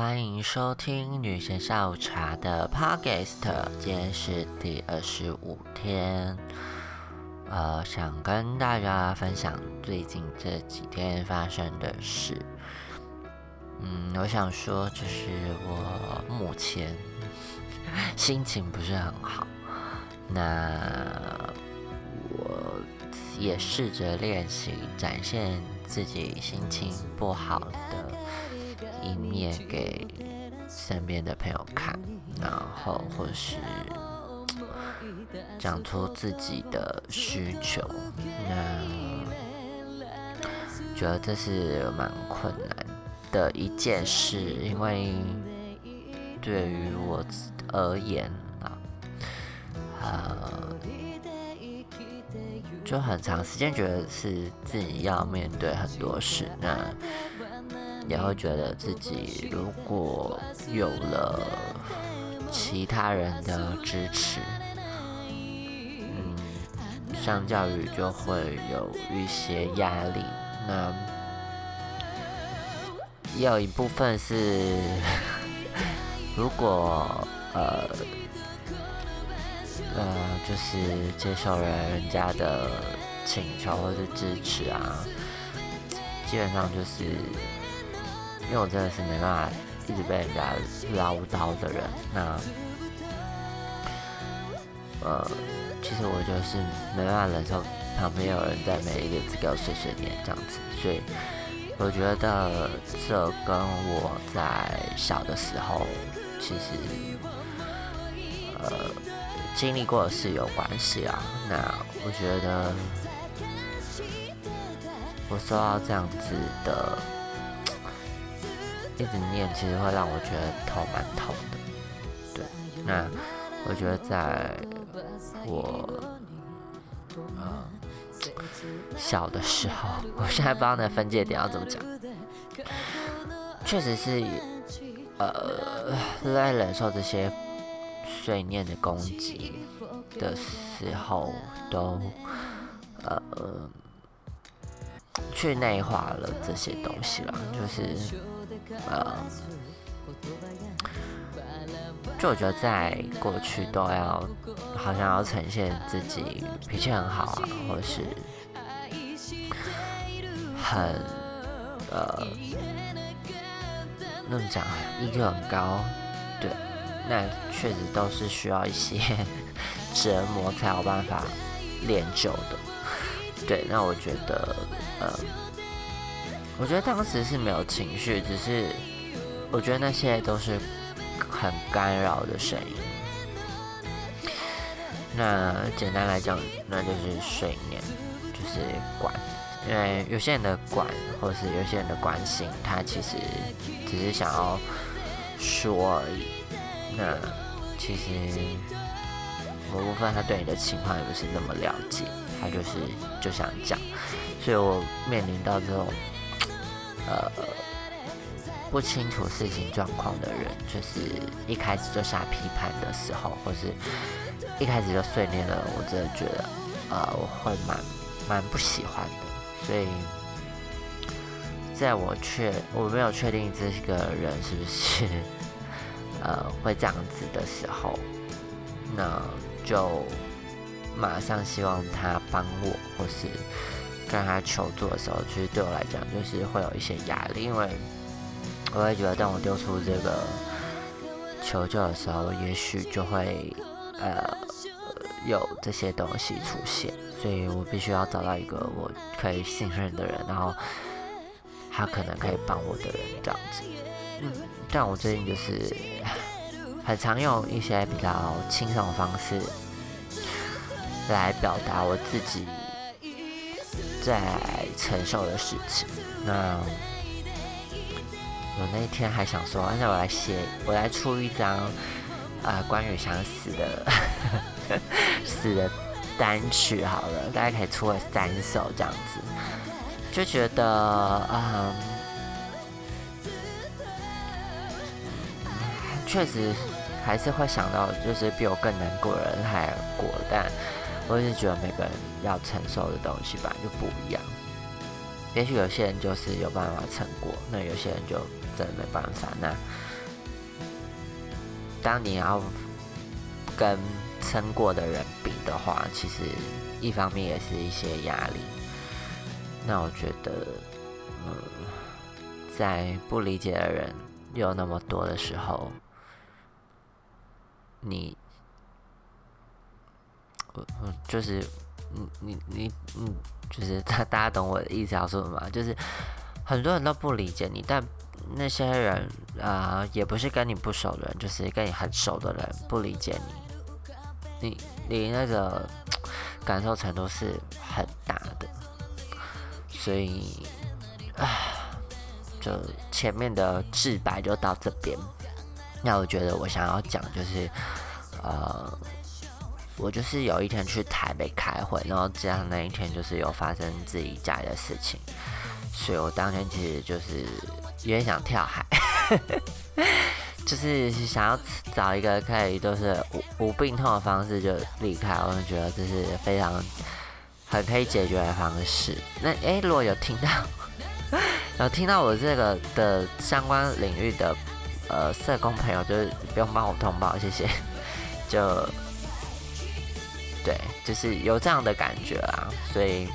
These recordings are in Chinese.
欢迎收听女神下午茶的 Podcast，今天是第二十五天。呃，想跟大家分享最近这几天发生的事。嗯，我想说，就是我目前 心情不是很好。那我也试着练习展现自己心情不好的一面给身边的朋友看，然后或是讲出自己的需求。那觉得这是蛮困难的一件事，因为对于我而言。呃，就很长时间觉得是自己要面对很多事，那也会觉得自己如果有了其他人的支持，嗯，相较于就会有一些压力。那也有一部分是，如果呃。呃，就是接受了人家的请求或是支持啊，基本上就是因为我真的是没办法一直被人家唠叨的人，那呃，其实我就是没办法忍受旁边有人在每一个字给我碎碎念这样子，所以我觉得这跟我在小的时候其实呃。经历过的事有关系啊，那我觉得我受到这样子的一直念，其实会让我觉得头蛮痛的。对，那我觉得在我呃小的时候，我现在不知道那分界点要怎么讲，确实是呃在忍受这些。碎念的攻击的时候，都呃去内化了这些东西了，就是呃，就我觉得在过去都要好像要呈现自己脾气很好啊，或是很呃那么讲，EQ 很高，对。那确实都是需要一些 折磨才有办法练就的。对，那我觉得，呃，我觉得当时是没有情绪，只是我觉得那些都是很干扰的声音。那简单来讲，那就是睡眠，就是管，因为有些人的管，或是有些人的关心，他其实只是想要说而已。那其实某部分他对你的情况也不是那么了解，他就是就想讲，所以我面临到这种呃不清楚事情状况的人，就是一开始就下批判的时候，或是一开始就碎念了，我真的觉得呃我会蛮蛮不喜欢的，所以在我确我没有确定这个人是不是。呃，会这样子的时候，那就马上希望他帮我，或是跟他求助的时候，其实对我来讲就是会有一些压力，因为我会觉得，当我丢出这个求救的时候，也许就会呃有这些东西出现，所以我必须要找到一个我可以信任的人，然后他可能可以帮我的人，这样子。嗯，但我最近就是很常用一些比较轻松的方式来表达我自己在承受的事情。那我那一天还想说，那我来写，我来出一张啊关于想死的 死的单曲好了，大家可以出个三首这样子，就觉得啊。确实还是会想到，就是比我更难过的人还过，但我也是觉得每个人要承受的东西吧就不一样。也许有些人就是有办法撑过，那有些人就真的没办法。那当你要跟撑过的人比的话，其实一方面也是一些压力。那我觉得，嗯，在不理解的人有那么多的时候，你，嗯，就是，你，你，你，嗯，就是 大，大家懂我的意思要说什么？就是很多人都不理解你，但那些人啊，也不是跟你不熟的人，就是跟你很熟的人不理解你，你，你那个感受程度是很大的，所以，啊，就前面的自白就到这边。那我觉得我想要讲就是，呃，我就是有一天去台北开会，然后这样那一天就是有发生自己家里的事情，所以我当天其实就是有点想跳海，就是想要找一个可以就是无无病痛的方式就离开，我就觉得这是非常很可以解决的方式。那诶，如果有听到 有听到我这个的相关领域的。呃，社工朋友就是不用帮我通报，谢谢。就，就是有这样的感觉啊，所以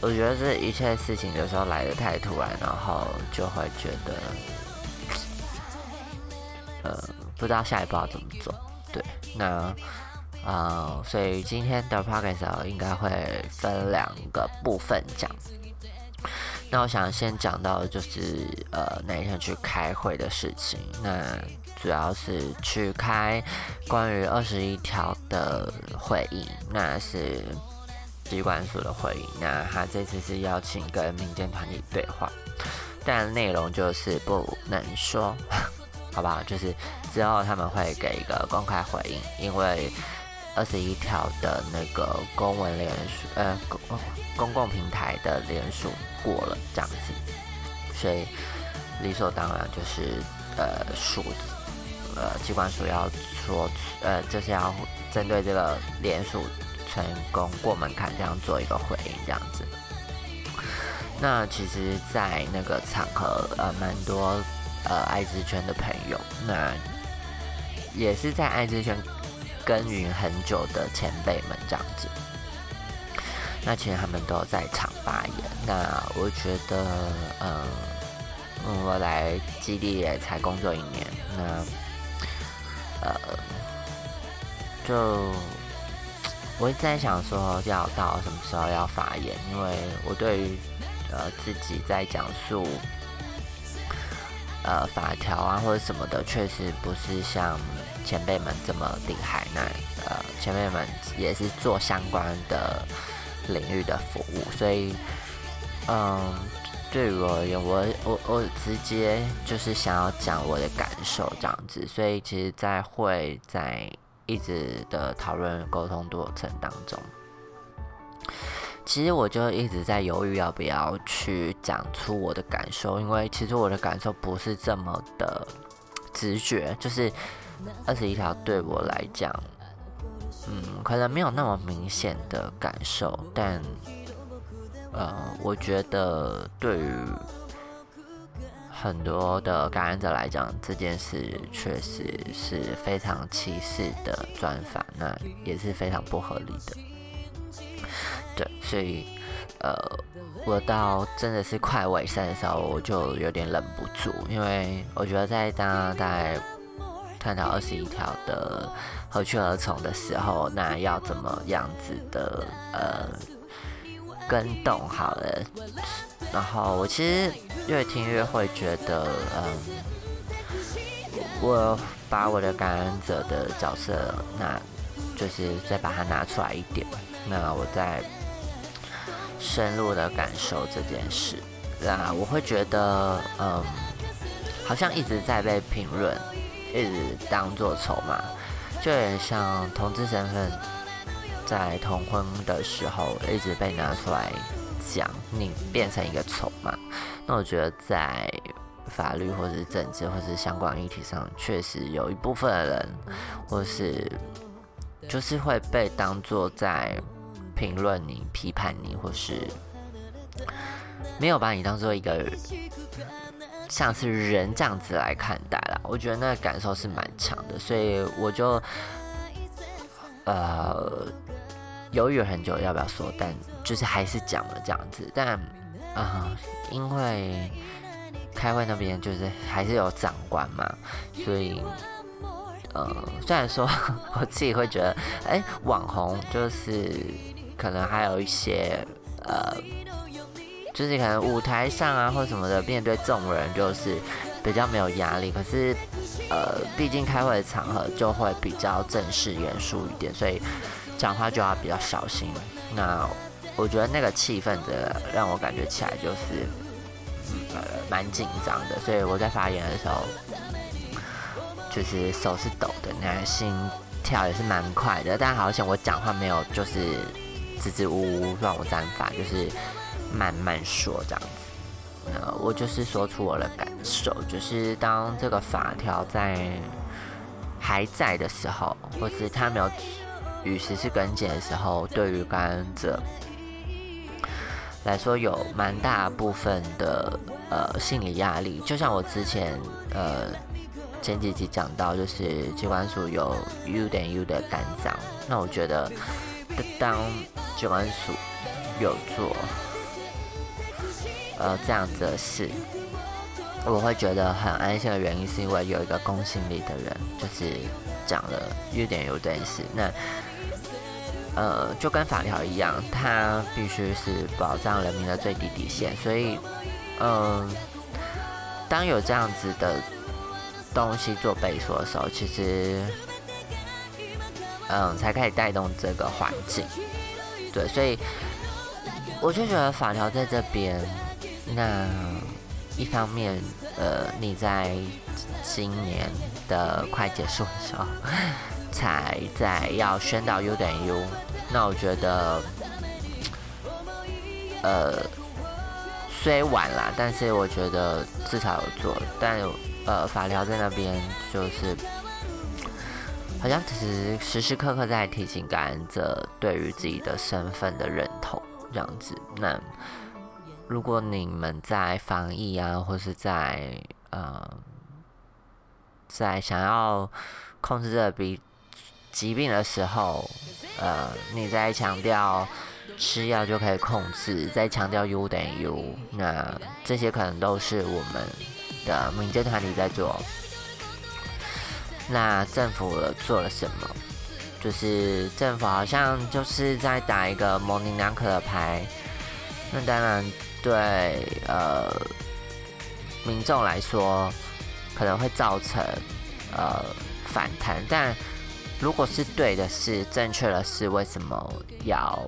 我觉得这一切事情有时候来的太突然，然后就会觉得，呃，不知道下一步要怎么做。对，那啊，所以今天的 podcast 应该会分两个部分讲。那我想先讲到就是呃那一天去开会的事情。那主要是去开关于二十一条的会议，那是机关署的会议。那他这次是邀请跟民间团体对话，但内容就是不能说，好不好？就是之后他们会给一个公开回应，因为二十一条的那个公文联署，呃公公共平台的联署。过了这样子，所以理所当然就是呃，署呃机关署要说呃，就是要针对这个联署成功过门槛这样做一个回应这样子。那其实，在那个场合呃，蛮多呃爱滋圈的朋友，那也是在爱滋圈耕耘很久的前辈们这样子。那其实他们都在场发言。那我觉得，嗯，我来基地也才工作一年，那就我一直在想说，要到什么时候要发言？因为我对于呃自己在讲述呃法条啊或者什么的，确实不是像前辈们这么厉害。那呃，前辈们也是做相关的。领域的服务，所以，嗯，对于我而言，我我我直接就是想要讲我的感受这样子，所以其实，在会在一直的讨论沟通过程当中，其实我就一直在犹豫要不要去讲出我的感受，因为其实我的感受不是这么的直觉，就是二十一条对我来讲。嗯，可能没有那么明显的感受，但呃，我觉得对于很多的感染者来讲，这件事确实是非常歧视的专法，那也是非常不合理的。对，所以呃，我到真的是快尾声的时候，我就有点忍不住，因为我觉得在当代探讨二十一条的。何去何从的时候，那要怎么样子的呃跟动好了？然后我其实越听越会觉得，嗯，我把我的感染者的角色，那就是再把它拿出来一点，那我再深入的感受这件事，那我会觉得，嗯，好像一直在被评论，一直当做筹码。就有点像同志身份，在同婚的时候一直被拿出来讲，你变成一个筹码。那我觉得在法律或者是政治或者是相关议题上，确实有一部分的人，或是就是会被当做在评论你、批判你，或是没有把你当做一个像是人这样子来看待啦。我觉得那个感受是蛮强的，所以我就呃犹豫了很久要不要说，但就是还是讲了这样子。但啊，因为开会那边就是还是有长官嘛，所以。呃，虽然说我自己会觉得，哎，网红就是可能还有一些呃，就是可能舞台上啊或什么的，面对众人就是比较没有压力。可是呃，毕竟开会的场合就会比较正式严肃一点，所以讲话就要比较小心。那我觉得那个气氛的让我感觉起来就是呃蛮紧张的，所以我在发言的时候。就是手是抖的，那心跳也是蛮快的，但好像我讲话没有就是支支吾吾乱我站法，就是慢慢说这样子。那我就是说出我的感受，就是当这个法条在还在的时候，或是他没有与时事更迭的时候，对于感染者来说有蛮大部分的呃心理压力，就像我之前呃。前几集讲到，就是机关署有 U 点 U 的单张，那我觉得当机关署有做呃这样子的事，我会觉得很安心的原因，是因为有一个公信力的人，就是讲了 U 点 U 这件事。那呃就跟法条一样，它必须是保障人民的最低底线，所以嗯，当有这样子的。东西做背书的时候，其实，嗯，才可以带动这个环境。对，所以我就觉得法条在这边，那一方面，呃，你在今年的快结束的时候，才在要宣导 U 等于 U，那我觉得，呃，虽晚啦，但是我觉得至少有做，但。呃，法条在那边就是，好像其实时时刻刻在提醒感染者对于自己的身份的认同这样子。那如果你们在防疫啊，或是在呃，在想要控制这个病疾病的时候，呃，你在强调吃药就可以控制，在强调 U 等于 U，那这些可能都是我们。的民间团体在做，那政府做了什么？就是政府好像就是在打一个模棱两可的牌。那当然对呃民众来说可能会造成呃反弹，但如果是对的事、正确的事，为什么要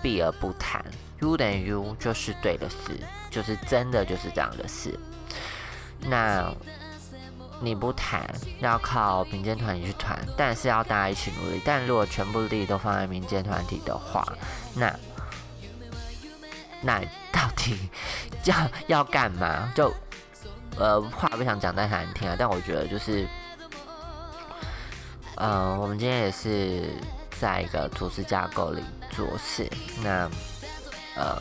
避而不谈？U 等于 U 就是对的事，就是真的就是这样的事。那你不谈，要靠民间团体去谈，但是要大家一起努力。但如果全部力都放在民间团体的话，那那到底要要干嘛？就呃话不想讲太难听啊，但我觉得就是，呃，我们今天也是在一个组织架构里做事，那呃。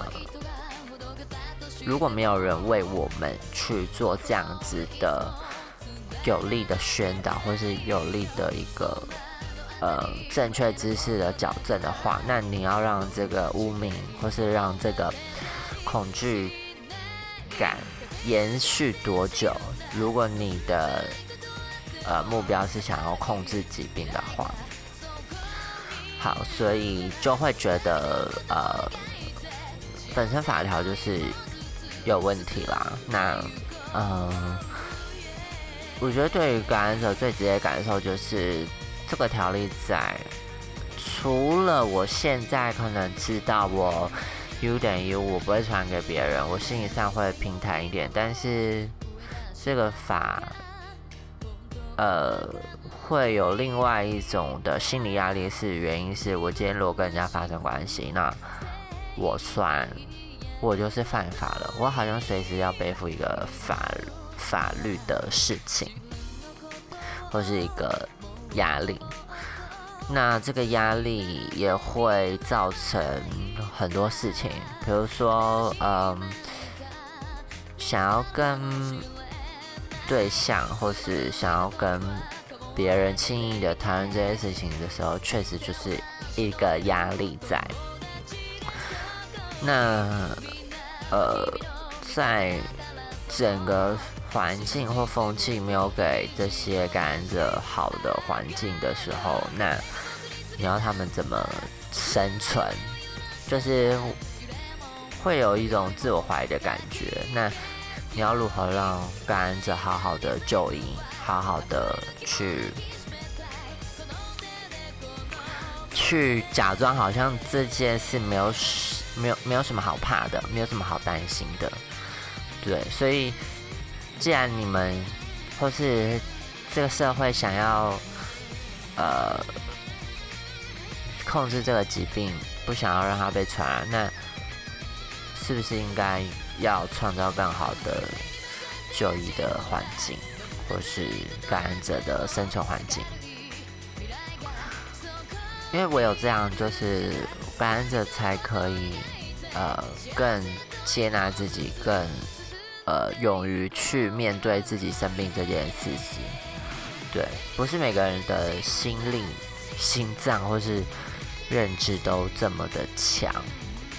如果没有人为我们去做这样子的有力的宣导，或是有力的一个呃正确知识的矫正的话，那你要让这个污名，或是让这个恐惧感延续多久？如果你的呃目标是想要控制疾病的话，好，所以就会觉得呃本身法条就是。有问题啦，那，嗯，我觉得对于感染者最直接感受就是这个条例在，除了我现在可能知道我 U 等于 U，我不会传给别人，我心理上会平坦一点，但是这个法，呃，会有另外一种的心理压力，是原因是我今天如果跟人家发生关系，那我算。我就是犯法了，我好像随时要背负一个法法律的事情，或是一个压力。那这个压力也会造成很多事情，比如说，嗯，想要跟对象或是想要跟别人轻易的谈论这些事情的时候，确实就是一个压力在。那，呃，在整个环境或风气没有给这些感染者好的环境的时候，那你要他们怎么生存？就是会有一种自我怀疑的感觉。那你要如何让感染者好好的就医，好好的去去假装好像这件事没有没有没有什么好怕的，没有什么好担心的。对，所以。既然你们或是这个社会想要呃控制这个疾病，不想要让它被传染，那是不是应该要创造更好的就医的环境，或是感染者的生存环境？因为我有这样，就是感染者才可以呃更接纳自己，更。呃，勇于去面对自己生病这件事情，对，不是每个人的心力、心脏或是认知都这么的强，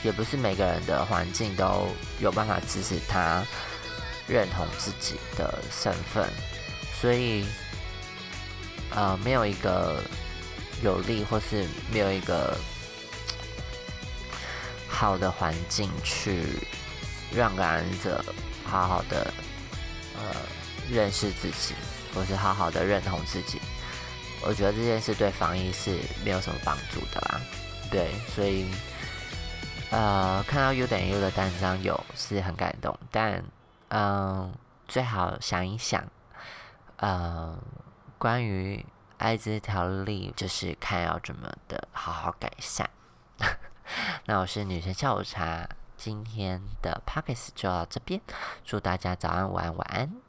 也不是每个人的环境都有办法支持他认同自己的身份，所以，呃，没有一个有利或是没有一个好的环境去让感染者。好好的，呃，认识自己，或是好好的认同自己，我觉得这件事对防疫是没有什么帮助的啦。对，所以，呃，看到 U 等于 U 的单张有是很感动，但，嗯，最好想一想，呃，关于艾滋条例，就是看要怎么的好好改善。那我是女神下午茶。今天的 p o c k e t 就到这边，祝大家早安、午安、晚安。